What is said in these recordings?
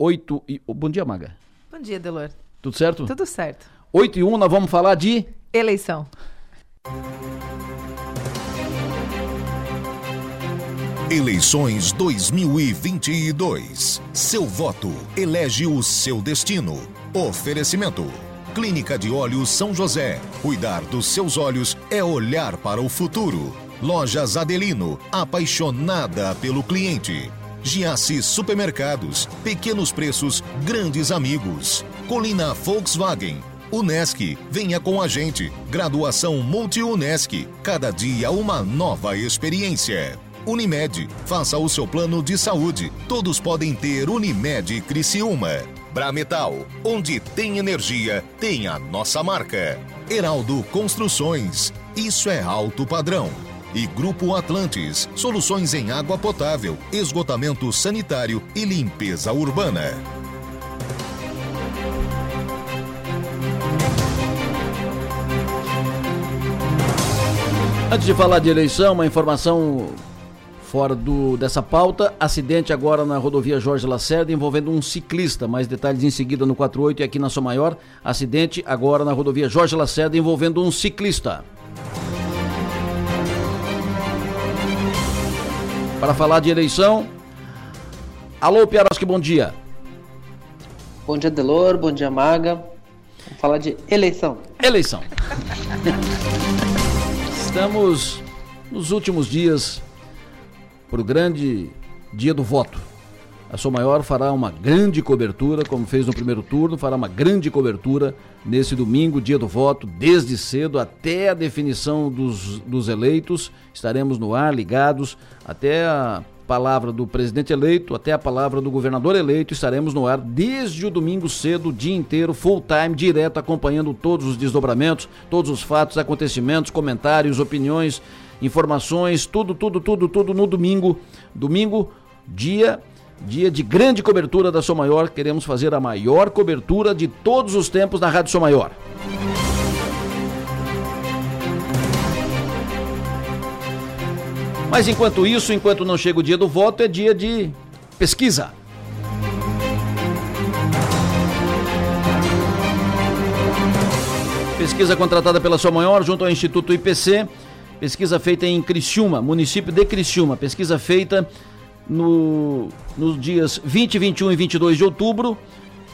8 e... bom dia, Maga. Bom dia, Delor. Tudo certo? Tudo certo. 8 e 1, nós vamos falar de... Eleição. Eleições 2022. Seu voto elege o seu destino. Oferecimento. Clínica de Olhos São José. Cuidar dos seus olhos é olhar para o futuro. Lojas Adelino, apaixonada pelo cliente. Giasse Supermercados, pequenos preços, grandes amigos. Colina Volkswagen, Unesc, venha com a gente. Graduação Multi-Unesc, cada dia uma nova experiência. Unimed, faça o seu plano de saúde. Todos podem ter Unimed Criciúma. Brametal, onde tem energia, tem a nossa marca. Heraldo Construções, isso é alto padrão. E Grupo Atlantes, soluções em água potável, esgotamento sanitário e limpeza urbana. Antes de falar de eleição, uma informação fora do, dessa pauta. Acidente agora na rodovia Jorge Lacerda envolvendo um ciclista. Mais detalhes em seguida no 48 e aqui na Sua Maior. Acidente agora na rodovia Jorge Lacerda envolvendo um ciclista. Para falar de eleição. Alô, Piaroski, bom dia. Bom dia, Delor. Bom dia, Maga. Vamos falar de eleição. Eleição. Estamos nos últimos dias para o grande dia do voto. A Sou Maior fará uma grande cobertura, como fez no primeiro turno, fará uma grande cobertura nesse domingo, dia do voto, desde cedo até a definição dos, dos eleitos. Estaremos no ar, ligados, até a palavra do presidente eleito, até a palavra do governador eleito. Estaremos no ar desde o domingo cedo, o dia inteiro, full time, direto, acompanhando todos os desdobramentos, todos os fatos, acontecimentos, comentários, opiniões, informações, tudo, tudo, tudo, tudo no domingo. Domingo, dia dia de grande cobertura da Som Maior. Queremos fazer a maior cobertura de todos os tempos na Rádio Som Maior. Mas enquanto isso, enquanto não chega o dia do voto, é dia de pesquisa. Pesquisa contratada pela Sua Maior junto ao Instituto IPC. Pesquisa feita em Criciúma, município de Criciúma. Pesquisa feita no, nos dias 20, 21 e 22 de outubro.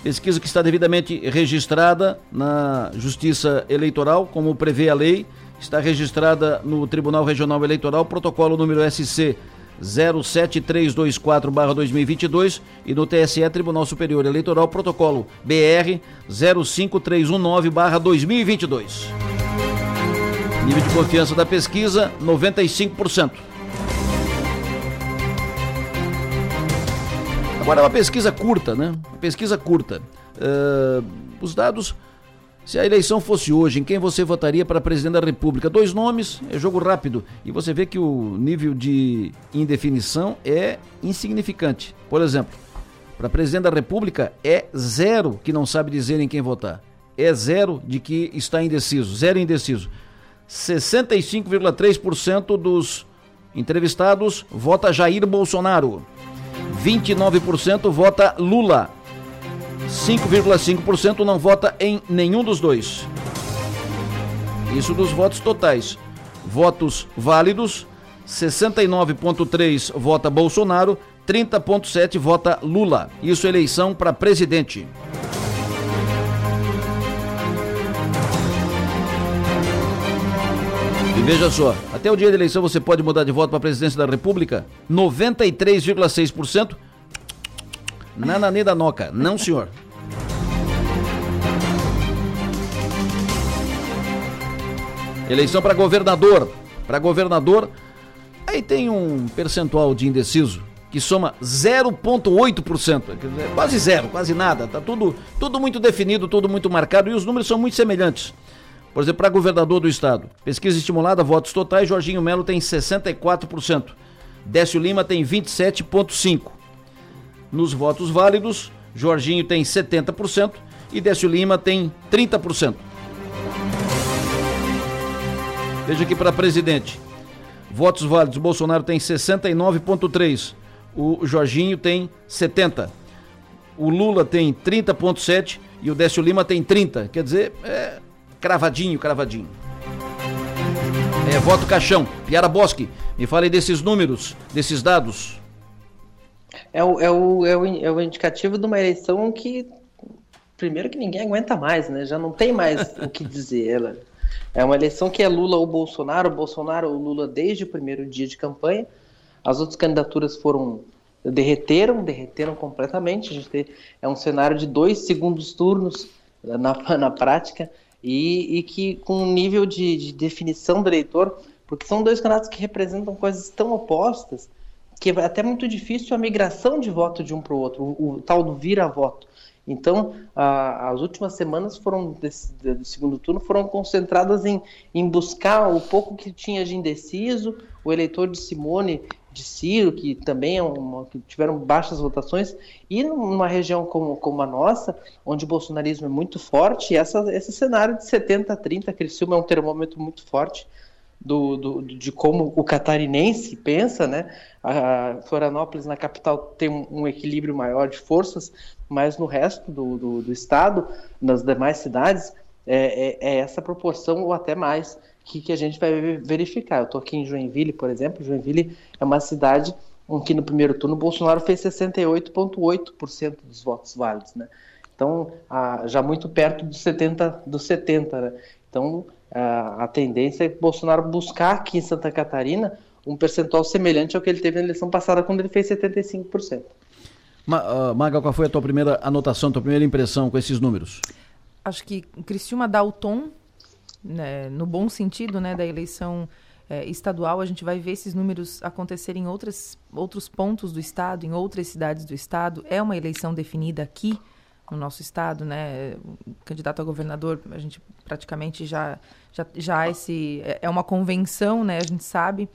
Pesquisa que está devidamente registrada na Justiça Eleitoral, como prevê a lei está registrada no Tribunal Regional Eleitoral, protocolo número SC 07324-2022 e no TSE Tribunal Superior Eleitoral, protocolo BR 05319-2022. Nível de confiança da pesquisa, 95%. Agora, uma pesquisa curta, né? Uma pesquisa curta. Uh, os dados se a eleição fosse hoje, em quem você votaria para presidente da República? Dois nomes, é jogo rápido. E você vê que o nível de indefinição é insignificante. Por exemplo, para presidente da República é zero que não sabe dizer em quem votar. É zero de que está indeciso, zero indeciso. 65,3% dos entrevistados vota Jair Bolsonaro. 29% vota Lula. 5,5% não vota em nenhum dos dois. Isso dos votos totais. Votos válidos, 69,3 vota Bolsonaro, 30,7 vota Lula. Isso eleição para presidente. E veja só, até o dia da eleição você pode mudar de voto para a presidência da República? 93,6% Nananê da Noca. Não, senhor. Eleição para governador. Para governador, aí tem um percentual de indeciso que soma 0,8%. Quase zero, quase nada. Tá tudo, tudo muito definido, tudo muito marcado e os números são muito semelhantes. Por exemplo, para governador do estado, pesquisa estimulada, votos totais, Jorginho Melo tem 64%. Décio Lima tem 27,5%. Nos votos válidos, Jorginho tem 70% e Décio Lima tem 30%. Veja aqui para presidente. Votos válidos, Bolsonaro tem 69,3%. O Jorginho tem 70%. o Lula tem 30,7 e o Décio Lima tem 30. Quer dizer, é cravadinho, cravadinho. É voto caixão. Piara Bosque, me fale desses números, desses dados. É o, é, o, é, o, é o indicativo de uma eleição que, primeiro, que ninguém aguenta mais, né? Já não tem mais o que dizer. Ela é uma eleição que é Lula ou Bolsonaro, Bolsonaro ou Lula desde o primeiro dia de campanha. As outras candidaturas foram derreteram, derreteram completamente. A gente tem, é um cenário de dois segundos turnos na, na prática e, e que com um nível de, de, definição do eleitor, porque são dois candidatos que representam coisas tão opostas que é até muito difícil a migração de voto de um para o outro, o tal do vira-voto. Então, a, as últimas semanas foram desse, do segundo turno foram concentradas em, em buscar o pouco que tinha de indeciso, o eleitor de Simone de Ciro, que também é uma, que tiveram baixas votações, e numa região como, como a nossa, onde o bolsonarismo é muito forte, essa, esse cenário de 70 a 30, Criciúma é um termômetro muito forte do, do, de como o catarinense pensa, né? A Florianópolis, na capital, tem um, equilíbrio maior de forças, mas no resto do, do, do estado, nas demais cidades, é, é, é essa proporção ou até mais que, que a gente vai verificar. Eu estou aqui em Joinville, por exemplo. Joinville é uma cidade em que no primeiro turno Bolsonaro fez 68,8% dos votos válidos, né? Então, já muito perto dos 70, dos 70, né? Então, a, a tendência é o Bolsonaro buscar aqui em Santa Catarina um percentual semelhante ao que ele teve na eleição passada, quando ele fez 75%. Ma, uh, Maga, qual foi a tua primeira anotação, tua primeira impressão com esses números? Acho que Criciúma dá o tom né, no bom sentido né, da eleição é, estadual, a gente vai ver esses números acontecerem em outras, outros pontos do estado, em outras cidades do estado. É uma eleição definida aqui no nosso estado, né? O candidato a governador, a gente praticamente já já, já esse é, é uma convenção, né? A gente sabe.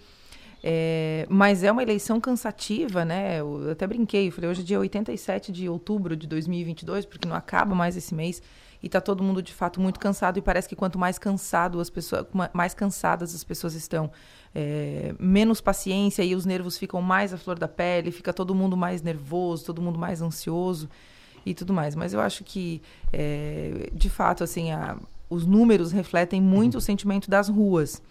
É, mas é uma eleição cansativa, né? Eu até brinquei, falei, hoje é dia 87 de outubro de 2022, porque não acaba mais esse mês e está todo mundo de fato muito cansado e parece que quanto mais cansado as pessoas, mais cansadas as pessoas estão, é, menos paciência e os nervos ficam mais à flor da pele, fica todo mundo mais nervoso, todo mundo mais ansioso e tudo mais. Mas eu acho que, é, de fato, assim, a, os números refletem muito o sentimento das ruas.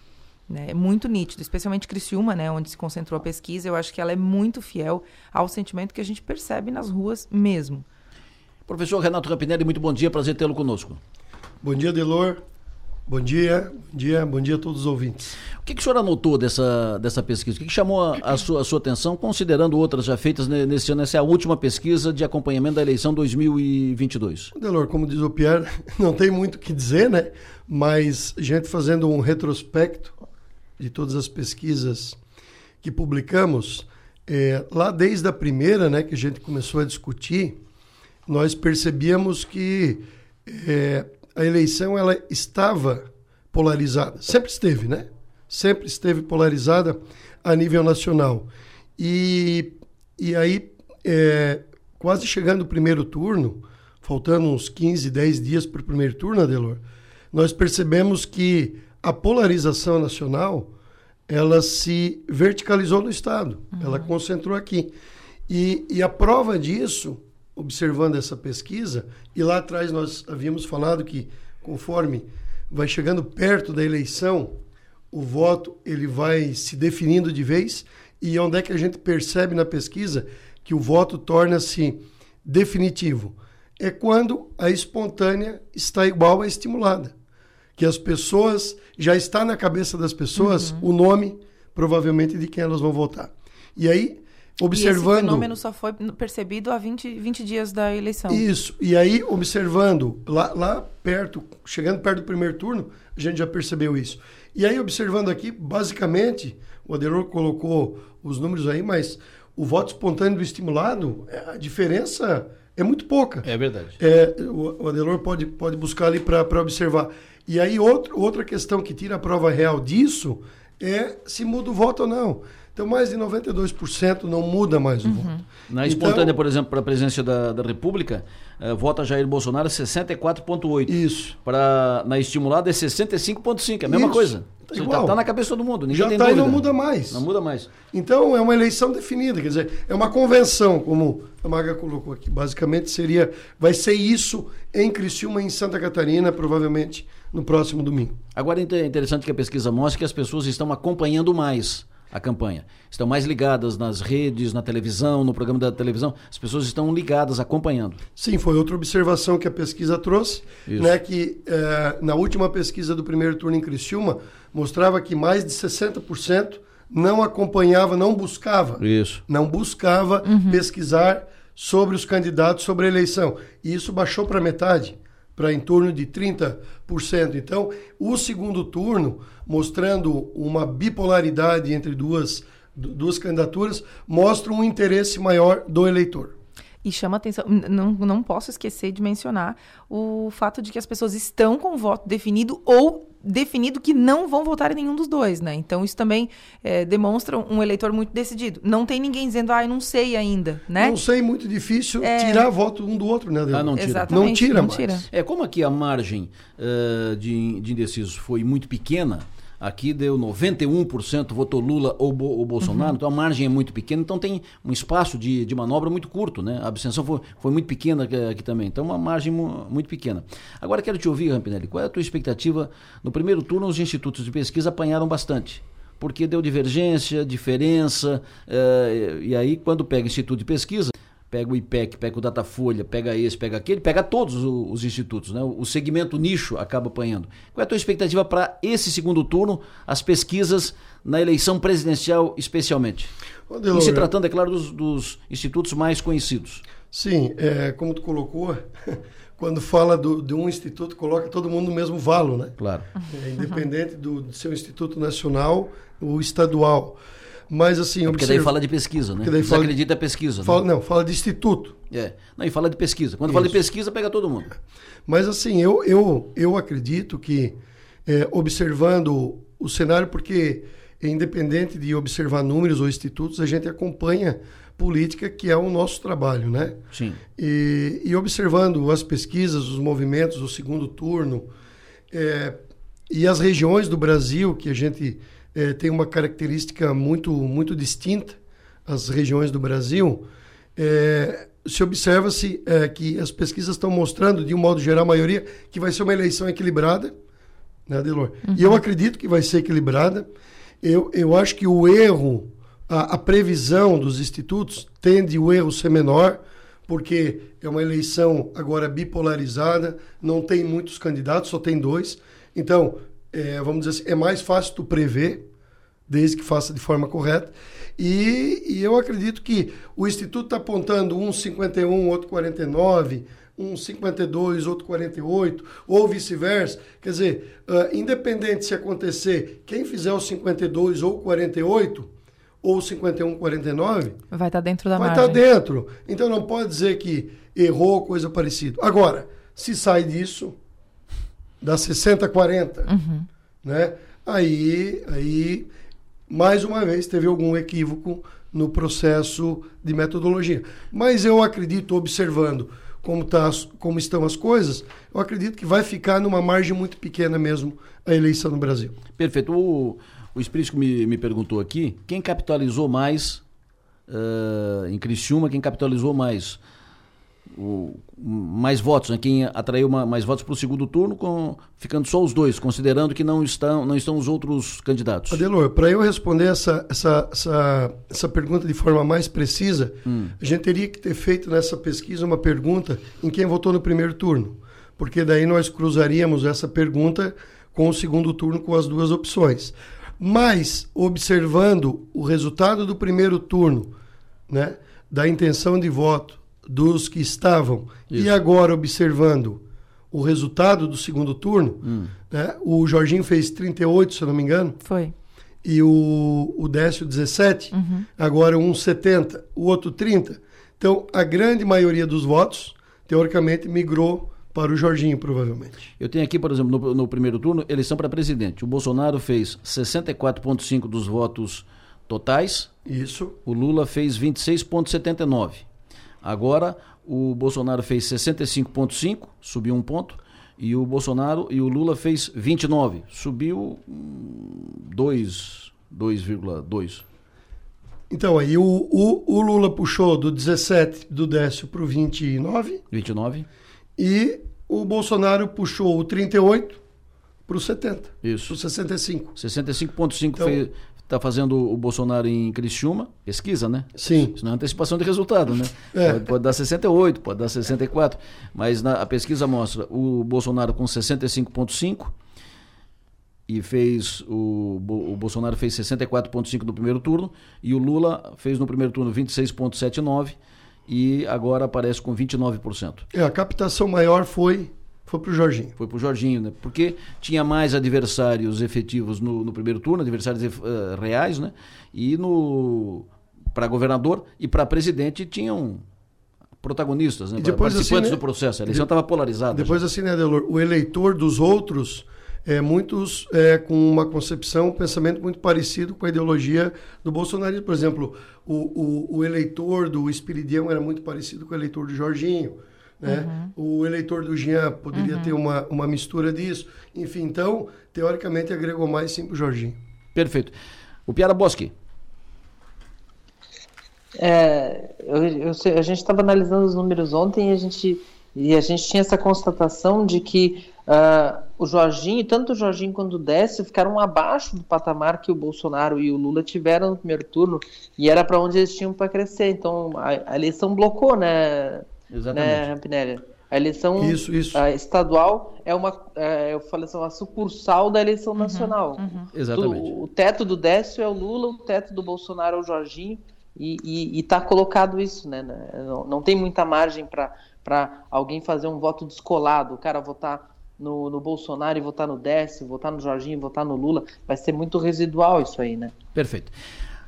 Né? É muito nítido, especialmente Criciúma, né, onde se concentrou a pesquisa. Eu acho que ela é muito fiel ao sentimento que a gente percebe nas ruas mesmo. Professor Renato Rampinelli, muito bom dia, prazer tê-lo conosco. Bom dia, Delor. Bom dia, bom dia, bom dia a todos os ouvintes. O que, que o senhor anotou dessa, dessa pesquisa? O que, que chamou a, a, sua, a sua atenção, considerando outras já feitas nesse ano? Essa é a última pesquisa de acompanhamento da eleição 2022. Delor, como diz o Pierre, não tem muito o que dizer, né? Mas a gente fazendo um retrospecto de todas as pesquisas que publicamos, é, lá desde a primeira, né, que a gente começou a discutir, nós percebíamos que é, a eleição ela estava polarizada. Sempre esteve, né? Sempre esteve polarizada a nível nacional. E, e aí, é, quase chegando o primeiro turno, faltando uns 15, 10 dias para o primeiro turno, Adelor, nós percebemos que a polarização nacional ela se verticalizou no Estado, uhum. ela concentrou aqui. E, e a prova disso observando essa pesquisa, e lá atrás nós havíamos falado que conforme vai chegando perto da eleição, o voto ele vai se definindo de vez, e onde é que a gente percebe na pesquisa que o voto torna-se definitivo? É quando a espontânea está igual à estimulada. Que as pessoas, já está na cabeça das pessoas uhum. o nome, provavelmente, de quem elas vão votar. E aí, observando. E esse fenômeno só foi percebido há 20, 20 dias da eleição. Isso. E aí, observando, lá, lá perto, chegando perto do primeiro turno, a gente já percebeu isso. E aí, observando aqui, basicamente, o Adelor colocou os números aí, mas o voto espontâneo do estimulado, é, a diferença é muito pouca. É verdade. É, o Adelor pode, pode buscar ali para observar. E aí, outro, outra questão que tira a prova real disso é se muda o voto ou não. Então, mais de 92% não muda mais o voto. Na Então- espontânea, por exemplo, para a presidência da, da República, eh, vota Jair Bolsonaro 64,8%. Isso. Para, na estimulada é 65,5%, é a mesma Isso. coisa. Tá Está tá na cabeça de todo mundo, ninguém Já está e não muda mais. Não muda mais. Então, é uma eleição definida, quer dizer, é uma convenção, como a Maga colocou aqui. Basicamente, seria, vai ser isso em Criciúma e em Santa Catarina, provavelmente no próximo domingo. Agora é interessante que a pesquisa mostre que as pessoas estão acompanhando mais a campanha. Estão mais ligadas nas redes, na televisão, no programa da televisão. As pessoas estão ligadas, acompanhando. Sim, foi outra observação que a pesquisa trouxe, Isso. né, que eh, na última pesquisa do primeiro turno em Criciúma, mostrava que mais de 60% não acompanhava, não buscava, Isso. não buscava pesquisar sobre os candidatos, sobre a eleição. E isso baixou para metade, para em torno de 30%. Então, o segundo turno, mostrando uma bipolaridade entre duas, du- duas candidaturas, mostra um interesse maior do eleitor. E chama atenção, não, não posso esquecer de mencionar o fato de que as pessoas estão com o voto definido ou definido que não vão votar em nenhum dos dois, né? Então isso também eh, demonstra um eleitor muito decidido. Não tem ninguém dizendo, ah, eu não sei ainda, né? Não sei, muito difícil É. tirar voto um do outro, né? Ah, não tira. Exatamente, Não tira não mais. tira. É, como aqui a margem eh, de, de indecisos foi muito pequena, aqui deu 91% votou Lula ou, Bo- ou Bolsonaro, então a margem é muito pequena, então tem um espaço de, de manobra muito curto, né? A abstenção foi, foi muito pequena aqui, aqui também, então uma margem mu- muito pequena. Agora quero te ouvir, Rampinelli, qual é a tua expectativa? No primeiro turno, os institutos de pesquisa apanharam bastante. Porque deu divergência, diferença, eh, e aí quando pega instituto de pesquisa, pega o IPEC, pega o Datafolha, pega esse, pega aquele, pega todos os institutos, né? O segmento nicho acaba apanhando. Qual é a tua expectativa para esse segundo turno, as pesquisas na eleição presidencial especialmente? E se tratando, é claro, dos, dos institutos mais conhecidos. Sim, é, como tu colocou, quando fala do, de um instituto, coloca todo mundo no mesmo valo, né? Claro. É, independente do, do seu instituto nacional ou estadual. Mas assim, Porque daí observa- fala de pesquisa, né? Daí fala- Desacredita a pesquisa. fala- né? não, fala de instituto. É. Não, e fala de pesquisa. Quando fala de Isso. pesquisa, pega todo mundo. Mas assim, eu, eu, eu acredito que, é, observando o cenário, porque é independente de observar números ou institutos, a gente acompanha política, que é o nosso trabalho, né? Sim. E, e observando as pesquisas, os movimentos do segundo turno é, e as regiões do Brasil, que a gente é, tem uma característica muito, muito distinta, as regiões do Brasil, é, se observa-se é, que as pesquisas estão mostrando, de um modo geral, a maioria, que vai ser uma eleição equilibrada, né, Adelor? E eu acredito que vai ser equilibrada. Eu, eu acho que o erro, a, a previsão dos institutos tende o erro ser menor, porque é uma eleição agora bipolarizada, não tem muitos candidatos, só tem dois. Então, é, vamos dizer assim, é mais fácil tu prever, desde que faça de forma correta. E, e eu acredito que o Instituto está apontando um 51, outro 49, um 52, outro 48, ou vice-versa. Quer dizer, ah, independente se acontecer, quem fizer o 52 ou 48, ou 51, 49, Vai estar dentro da vai margem. estar dentro. Então não pode dizer que errou coisa parecida. Agora, se sai disso, dá 60, 40, né? Aí, aí, mais uma vez, teve algum equívoco no processo de metodologia. Mas eu acredito, observando como, tá, como estão as coisas, eu acredito que vai ficar numa margem muito pequena mesmo a eleição no Brasil. Perfeito. O, o Espírito me, me perguntou aqui, quem capitalizou mais eh, em Criciúma, quem capitalizou mais o, mais votos, né? quem atraiu ma- mais votos para o segundo turno, com, ficando só os dois, considerando que não estão, não estão os outros candidatos. Adelor, para eu responder essa, essa, essa, essa pergunta de forma mais precisa, a gente teria que ter feito nessa pesquisa uma pergunta em quem votou no primeiro turno. Porque daí nós cruzaríamos essa pergunta com o segundo turno com as duas opções. Mas, observando o resultado do primeiro turno, né, da intenção de voto dos que estavam, e Isso. agora observando o resultado do segundo turno, né, o Jorginho fez 38, se eu não me engano, Foi. e o, o Décio 17, agora um 70, o outro 30. Então, a grande maioria dos votos, teoricamente, migrou para o Jorginho, provavelmente. Eu tenho aqui, por exemplo, no, no primeiro turno, eleição para presidente. O Bolsonaro fez 64,5% dos votos totais. Isso. O Lula fez 26,79. Agora o Bolsonaro fez 65,5, subiu um ponto. E o Bolsonaro e o Lula fez 29, subiu 2,2. Então, aí o, o, o, Lula puxou do 17 do Décio para o 29. 29. E o Bolsonaro puxou o 38 para o 70. Isso. Para o 65. 65,5 então, está fazendo o Bolsonaro em Criciúma. Pesquisa, né? Sim. Isso não é antecipação de resultado, né? É. Pode, pode, dar 68, pode dar 64. Mas na, a pesquisa mostra o Bolsonaro com 65,5 e fez o, o Bolsonaro fez 64,5 no primeiro turno e o Lula fez no primeiro turno 26,79 e agora aparece com 29%. É, a captação maior foi foi para o Jorginho. Foi para o Jorginho, né? Porque tinha mais adversários efetivos no, no primeiro turno, adversários uh, reais, né? E no para governador e para presidente tinham protagonistas, né? E depois, participantes assim, do processo. A eleição estava polarizada. Depois já. assim, né, Delor? O eleitor dos outros é, muitos é, com uma concepção, um pensamento muito parecido com a ideologia do bolsonarismo. Por exemplo, o, o, o eleitor do Espiridião era muito parecido com o eleitor do Jorginho. Né? Uhum. O eleitor do Jean poderia uhum. ter uma, uma mistura disso. Enfim, então, teoricamente, agregou mais sim para o Jorginho. Perfeito. O Piara Bosque. É, eu, eu, a gente estava analisando os números ontem e a gente, e a gente tinha essa constatação de que uh, o Jorginho, tanto o Jorginho quanto o Décio, ficaram abaixo do patamar que o Bolsonaro e o Lula tiveram no primeiro turno e era para onde eles tinham para crescer. Então a, a eleição blocou, né, Exatamente. né, Rampinelli? A eleição isso, isso. A estadual é uma, é, eu falei assim, uma sucursal da eleição uhum, nacional. Uhum. Exatamente. O, o, teto do Décio é o Lula, o teto do Bolsonaro é o Jorginho, e está colocado isso, né? né? Não, não tem muita margem para alguém fazer um voto descolado, o cara votar no, no Bolsonaro e votar no Décio, votar no Jorginho, votar no Lula, vai ser muito residual isso aí, né? Perfeito.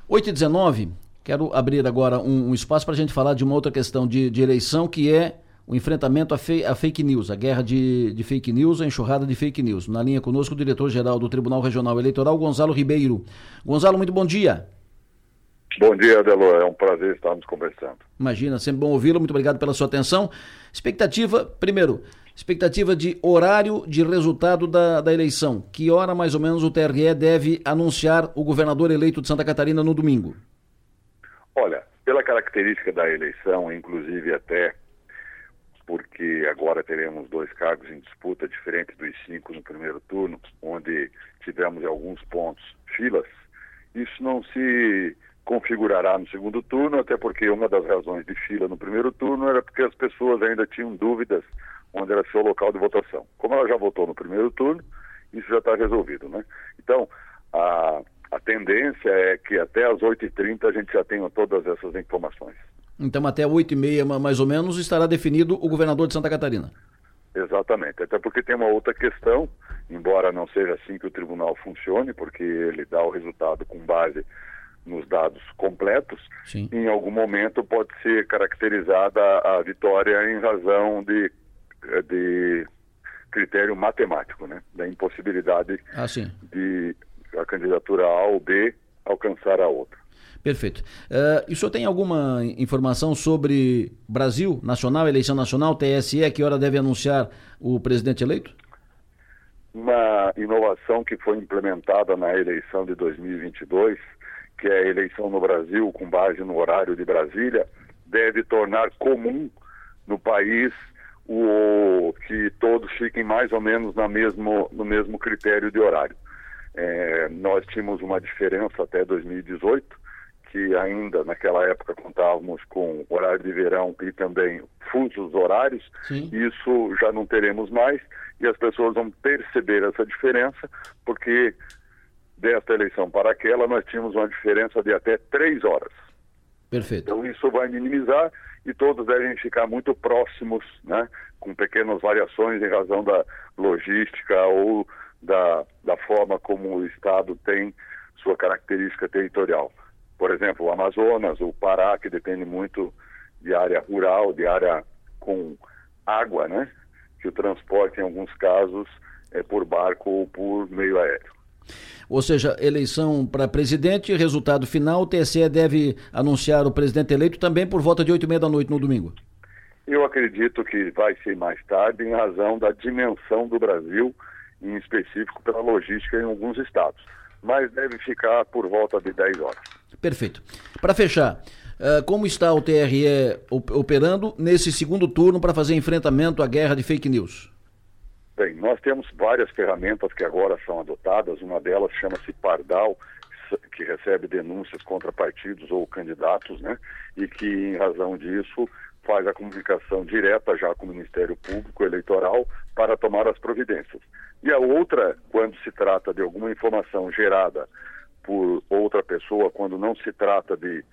8 e 19, quero abrir agora um, um espaço para a gente falar de uma outra questão de, de eleição, que é o enfrentamento a, fei, a, fake news, a guerra de, de, fake news, a enxurrada de fake news. Na linha conosco, o diretor-geral do Tribunal Regional Eleitoral, Gonzalo Ribeiro. Gonzalo, muito bom dia. Bom dia, Adelor. É um prazer estarmos conversando. Imagina, sempre bom ouvi-lo. Muito obrigado pela sua atenção. Expectativa, primeiro, expectativa de horário de resultado da, da eleição. Que hora mais ou menos o TRE deve anunciar o governador eleito de Santa Catarina no domingo? Olha, pela característica da eleição, inclusive até porque agora teremos dois cargos em disputa, diferente dos cinco no primeiro turno, onde tivemos em alguns pontos filas, isso não se configurará no segundo turno, até porque uma das razões de fila no primeiro turno era porque as pessoas ainda tinham dúvidas onde era seu local de votação. Como ela já votou no primeiro turno, isso já está resolvido, né? Então, a, a tendência é que até às 8h30 a gente já tenha todas essas informações. Então, até 8h30, mais ou menos, estará definido o governador de Santa Catarina. Exatamente. Até porque tem uma outra questão, embora não seja assim que o tribunal funcione, porque ele dá o resultado com base nos dados completos, Sim. em algum momento pode ser caracterizada a vitória em razão de, de critério matemático, né? Da impossibilidade ah, de a candidatura A ou B alcançar a outra. Perfeito. Uh, e o senhor tem alguma informação sobre Brasil, nacional, eleição nacional, TSE, que hora deve anunciar o presidente eleito? Uma inovação que foi implementada na eleição de 2022, que é a eleição no Brasil com base no horário de Brasília, deve tornar comum no país o que todos fiquem mais ou menos na mesmo, no mesmo critério de horário. É, nós tínhamos uma diferença até 2018, que ainda naquela época contávamos com horário de verão e também fusos horários, Sim. isso já não teremos mais e as pessoas vão perceber essa diferença, porque desta eleição para aquela nós tínhamos uma diferença de até três horas. Perfeito. Então isso vai minimizar e todos devem ficar muito próximos, né, com pequenas variações em razão da logística ou da, da forma como o Estado tem sua característica territorial por exemplo, o Amazonas, o Pará, que depende muito de área rural, de área com água, né? Que o transporte, em alguns casos, é por barco ou por meio aéreo. Ou seja, eleição para presidente, resultado final, o TSE deve anunciar o presidente eleito também por volta de oito e meia da noite no domingo. Eu acredito que vai ser mais tarde em razão da dimensão do Brasil, em específico pela logística em alguns estados. Mas deve ficar por volta de 10 horas. Perfeito. Para fechar, eh, como está o TRE operando nesse segundo turno para fazer enfrentamento à guerra de fake news? Bem, nós temos várias ferramentas que agora são adotadas. Uma delas chama-se Pardal, que recebe denúncias contra partidos ou candidatos, né? E que, em razão disso, faz a comunicação direta já com o Ministério Público Eleitoral para tomar as providências. E a outra, quando se trata de alguma informação gerada por outra pessoa, quando não se trata de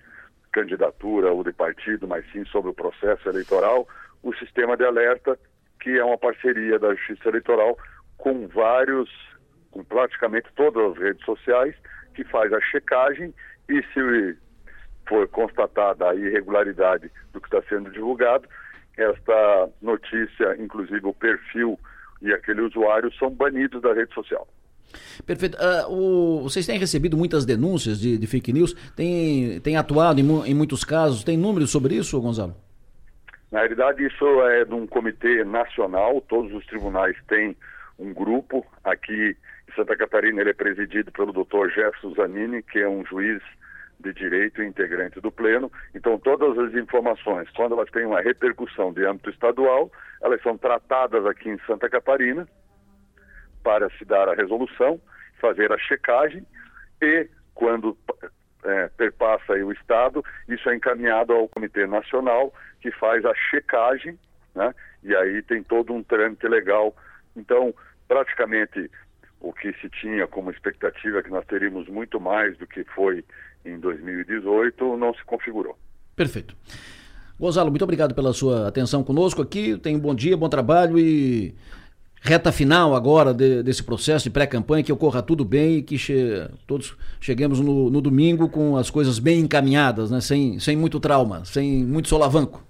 candidatura ou de partido, mas sim sobre o processo eleitoral, o sistema de alerta que é uma parceria da Justiça Eleitoral com vários, com praticamente todas as redes sociais, que faz a checagem e se for constatada a irregularidade do que está sendo divulgado, esta notícia, inclusive o perfil e aquele usuário, são banidos da rede social. Perfeito. Uh, o, vocês têm recebido muitas denúncias de, de fake news, têm, têm atuado em, em muitos casos, tem números sobre isso, Gonzalo? Na realidade, isso é de um comitê nacional, todos os tribunais têm um grupo. Aqui em Santa Catarina ele é presidido pelo doutor Jefferson Zanini, que é um juiz de direito integrante do Pleno. Então, todas as informações, quando elas têm uma repercussão de âmbito estadual, elas são tratadas aqui em Santa Catarina para se dar a resolução, fazer a checagem e, quando é, perpassa o Estado, isso é encaminhado ao Comitê Nacional, que faz a checagem, né? e aí tem todo um trâmite legal. Então, praticamente, o que se tinha como expectativa é que nós teríamos muito mais do que foi em 2018, não se configurou. Perfeito. Gonzalo, muito obrigado pela sua atenção conosco aqui. Tenha um bom dia, bom trabalho e reta final agora de, desse processo de pré-campanha, que ocorra tudo bem e que che todos cheguemos no, no, domingo com as coisas bem encaminhadas, né? sem, sem muito trauma, sem muito solavanco.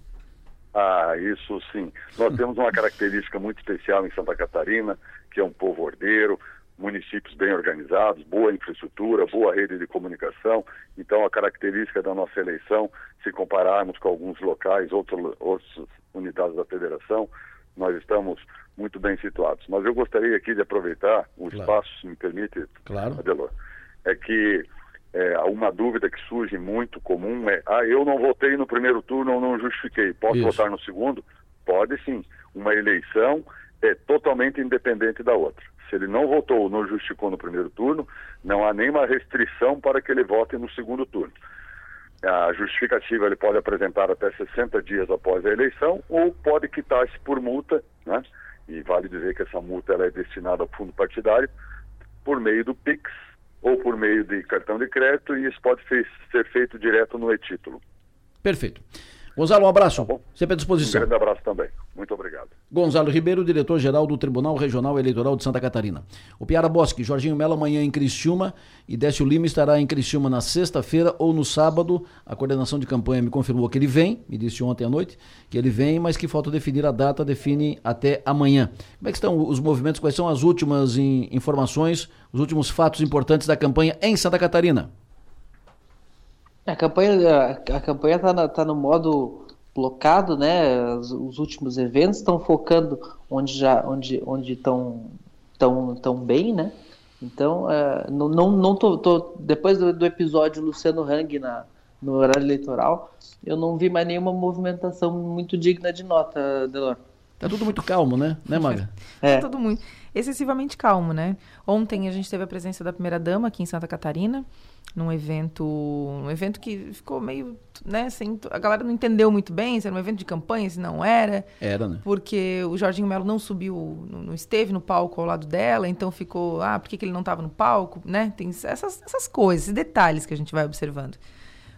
Ah, isso sim. Nós temos uma característica muito especial em Santa Catarina, que é um povo ordeiro, municípios bem organizados, boa infraestrutura, boa rede de comunicação. Então, a característica da nossa eleição, se compararmos com alguns locais, outros, outras unidades da federação, nós estamos muito bem situados. Mas eu gostaria aqui de aproveitar o claro. espaço, se me permite, claro. Adelor, é que é, uma dúvida que surge muito comum é, ah, eu não votei no primeiro turno ou não justifiquei, posso Isso. votar no segundo? Pode sim. Uma eleição é totalmente independente da outra. Se ele não votou ou não justificou no primeiro turno, não há nenhuma restrição para que ele vote no segundo turno. A justificativa ele pode apresentar até 60 dias após a eleição ou pode quitar-se por multa, né? e vale dizer que essa multa ela é destinada ao fundo partidário, por meio do PIX ou por meio de cartão de crédito, e isso pode ser feito direto no e-título. Perfeito. Gonzalo, um abraço. Tá Sempre à disposição. Um grande abraço também. Muito obrigado. Gonzalo Ribeiro, diretor-geral do Tribunal Regional Eleitoral de Santa Catarina. O Piara Bosque, Jorginho Mello amanhã em Criciúma e Décio Lima estará em Criciúma na sexta-feira ou no sábado. A coordenação de campanha me confirmou que ele vem, me disse ontem à noite que ele vem, mas que falta definir a data, define até amanhã. Como é que estão os movimentos? Quais são as últimas informações, os últimos fatos importantes da campanha em Santa Catarina? A campanha a, a campanha está tá no modo blocado, né? Os, os últimos eventos estão focando onde já onde onde estão tão, tão bem, né? Então, uh, não, não, não tô, tô depois do, do, episódio Luciano Hang na, no horário eleitoral, eu não vi mais nenhuma movimentação muito digna de nota, Delor. Tá tudo muito calmo, né? Né, Maga? É. Tá tudo muito excessivamente calmo, né? Ontem a gente teve a presença da primeira dama aqui em Santa Catarina, num evento, um evento que ficou meio, né, sem, a galera não entendeu muito bem se era um evento de campanha, se não era. Era, né? Porque o Jorginho Melo não subiu, não esteve no palco ao lado dela, então ficou, ah, por que, que ele não estava no palco, né? Tem essas, essas coisas, esses detalhes que a gente vai observando.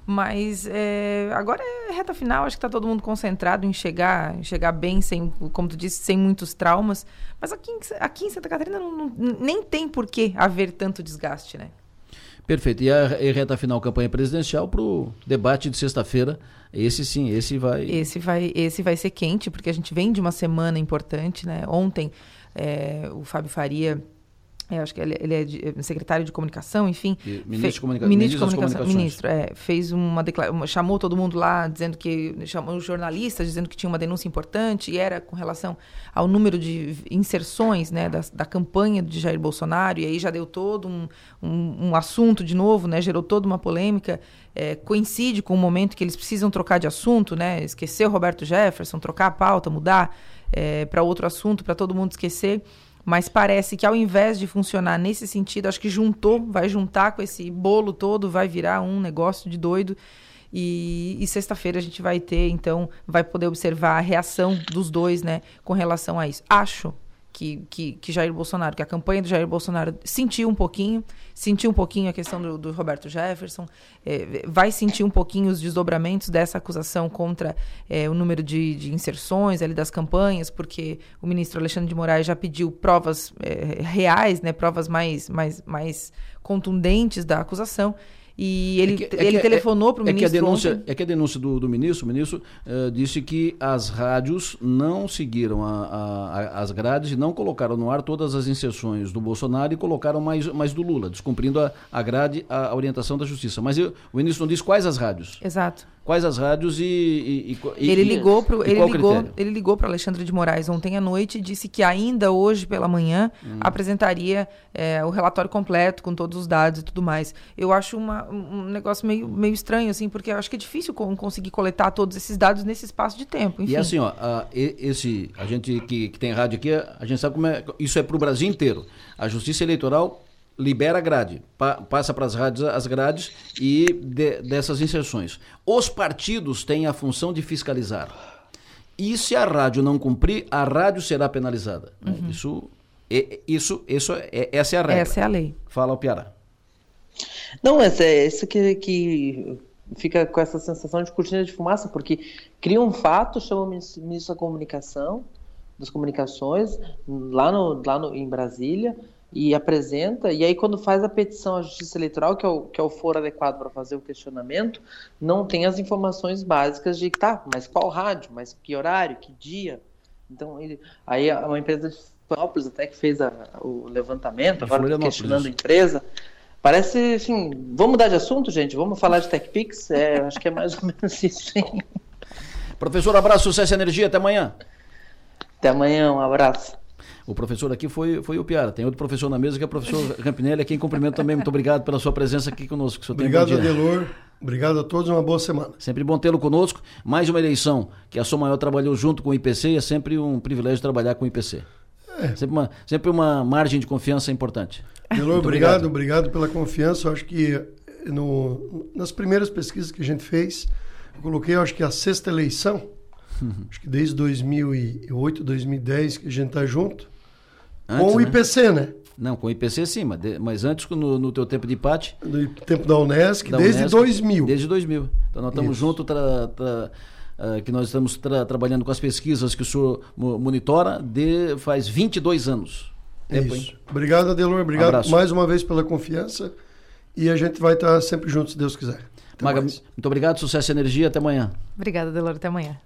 Mas é, agora é reta final, acho que está todo mundo concentrado em chegar, em chegar bem, sem, como tu disse, sem muitos traumas. Mas aqui, aqui em Santa Catarina não, não, nem tem por que haver tanto desgaste, né? Perfeito. E a reta final campanha presidencial para o debate de sexta-feira. Esse sim, esse vai. Esse vai, esse vai ser quente, porque a gente vem de uma semana importante, né? Ontem é, o Fábio Faria é, acho que ele, ele é, de, é secretário de comunicação, enfim. E ministro de comunica- ministro de comunicação, ministro, é, fez uma declaração, chamou todo mundo lá, dizendo que, chamou os jornalistas, dizendo que tinha uma denúncia importante, e era com relação ao número de inserções, né, da, da campanha de Jair Bolsonaro, e aí já deu todo um, um, um assunto de novo, né, gerou toda uma polêmica, é, coincide com o momento que eles precisam trocar de assunto, né, esquecer o Roberto Jefferson, trocar a pauta, mudar é, para outro assunto, para todo mundo esquecer. Mas parece que ao invés de funcionar nesse sentido, acho que juntou, vai juntar com esse bolo todo, vai virar um negócio de doido. E, e sexta-feira a gente vai ter, então, vai poder observar a reação dos dois, né, com relação a isso. Acho que, que, que Jair Bolsonaro, que a campanha do Jair Bolsonaro sentiu um pouquinho, sentiu um pouquinho a questão do, do Roberto Jefferson, é, vai sentir um pouquinho os desdobramentos dessa acusação contra é, o número de, de, inserções ali das campanhas, porque o ministro Alexandre de Moraes já pediu provas é, reais, né, provas mais, mais, mais contundentes da acusação. E ele, é que, é ele que, telefonou para o é ministro. Que a denúncia, ontem. É que a denúncia do, do ministro, o ministro uh, disse que as rádios não seguiram a, a, a, as grades e não colocaram no ar todas as inserções do Bolsonaro e colocaram mais, mais do Lula, descumprindo a, a grade, a, a orientação da justiça. Mas eu, o ministro não disse quais as rádios. Exato. Quais as rádios e. e, e ele ligou para ele ligou, ele ligou para Alexandre de Moraes ontem à noite e disse que ainda hoje pela manhã hum. apresentaria é, o relatório completo com todos os dados e tudo mais. Eu acho uma, um negócio meio, meio estranho assim, porque eu acho que é difícil conseguir coletar todos esses dados nesse espaço de tempo. Enfim. E assim, ó, a, esse a gente que, que tem rádio aqui, a gente sabe como é. Isso é para o Brasil inteiro. A Justiça Eleitoral libera a grade, pa, passa para as rádios as grades e de, dessas inserções. Os partidos têm a função de fiscalizar. E se a rádio não cumprir, a rádio será penalizada. Uhum. Isso, isso, isso é, essa é a regra. Essa é a lei. Fala o Piara. Não, mas é isso que, que fica com essa sensação de cortina de fumaça, porque cria um fato, chama o ministro da comunicação, das comunicações, lá, no, lá no, em Brasília, e apresenta, e aí quando faz a petição à Justiça Eleitoral, que é o, que é o foro adequado para fazer o questionamento, não tem as informações básicas de, tá, mas qual rádio, mas que horário, que dia. Então, ele, aí uma empresa de Florianópolis até que fez a, o levantamento, agora tá questionando a empresa. Parece, assim, vamos mudar de assunto, gente? Vamos falar de TechPix? É, acho que é mais ou menos isso, sim. Professor, abraço, sucesso e energia, até amanhã. Até amanhã, um abraço. O professor aqui foi, foi o Piara. Tem outro professor na mesa que é o professor Campinelli, a quem cumprimento também. Muito obrigado pela sua presença aqui conosco. Obrigado, Adelor. Obrigado a todos, uma boa semana. Sempre bom tê-lo conosco. Mais uma eleição que a Som Maior trabalhou junto com o IPC e é sempre um privilégio trabalhar com o IPC. É. Sempre, uma, sempre uma margem de confiança importante. Adelor, obrigado, obrigado, pela confiança. Eu acho que no, nas primeiras pesquisas que a gente fez, eu coloquei, eu acho que a sexta eleição, uhum. acho que desde 2008, 2010 que a gente está junto. Antes, com o IPC, né? né? Não, com o IPC sim, mas, de, mas antes, no, no teu tempo de empate... No tempo da Unesc, da desde Unesc, 2000. Desde 2000. Então nós estamos juntos, uh, que nós estamos tra, trabalhando com as pesquisas que o senhor monitora de, faz 22 anos. Tempo, Isso. Hein? Obrigado, Adelor. Obrigado um mais uma vez pela confiança. E a gente vai estar sempre juntos, se Deus quiser. Até Maga, mais. muito obrigado, sucesso e energia. Até amanhã. Obrigada, Adelor. Até amanhã.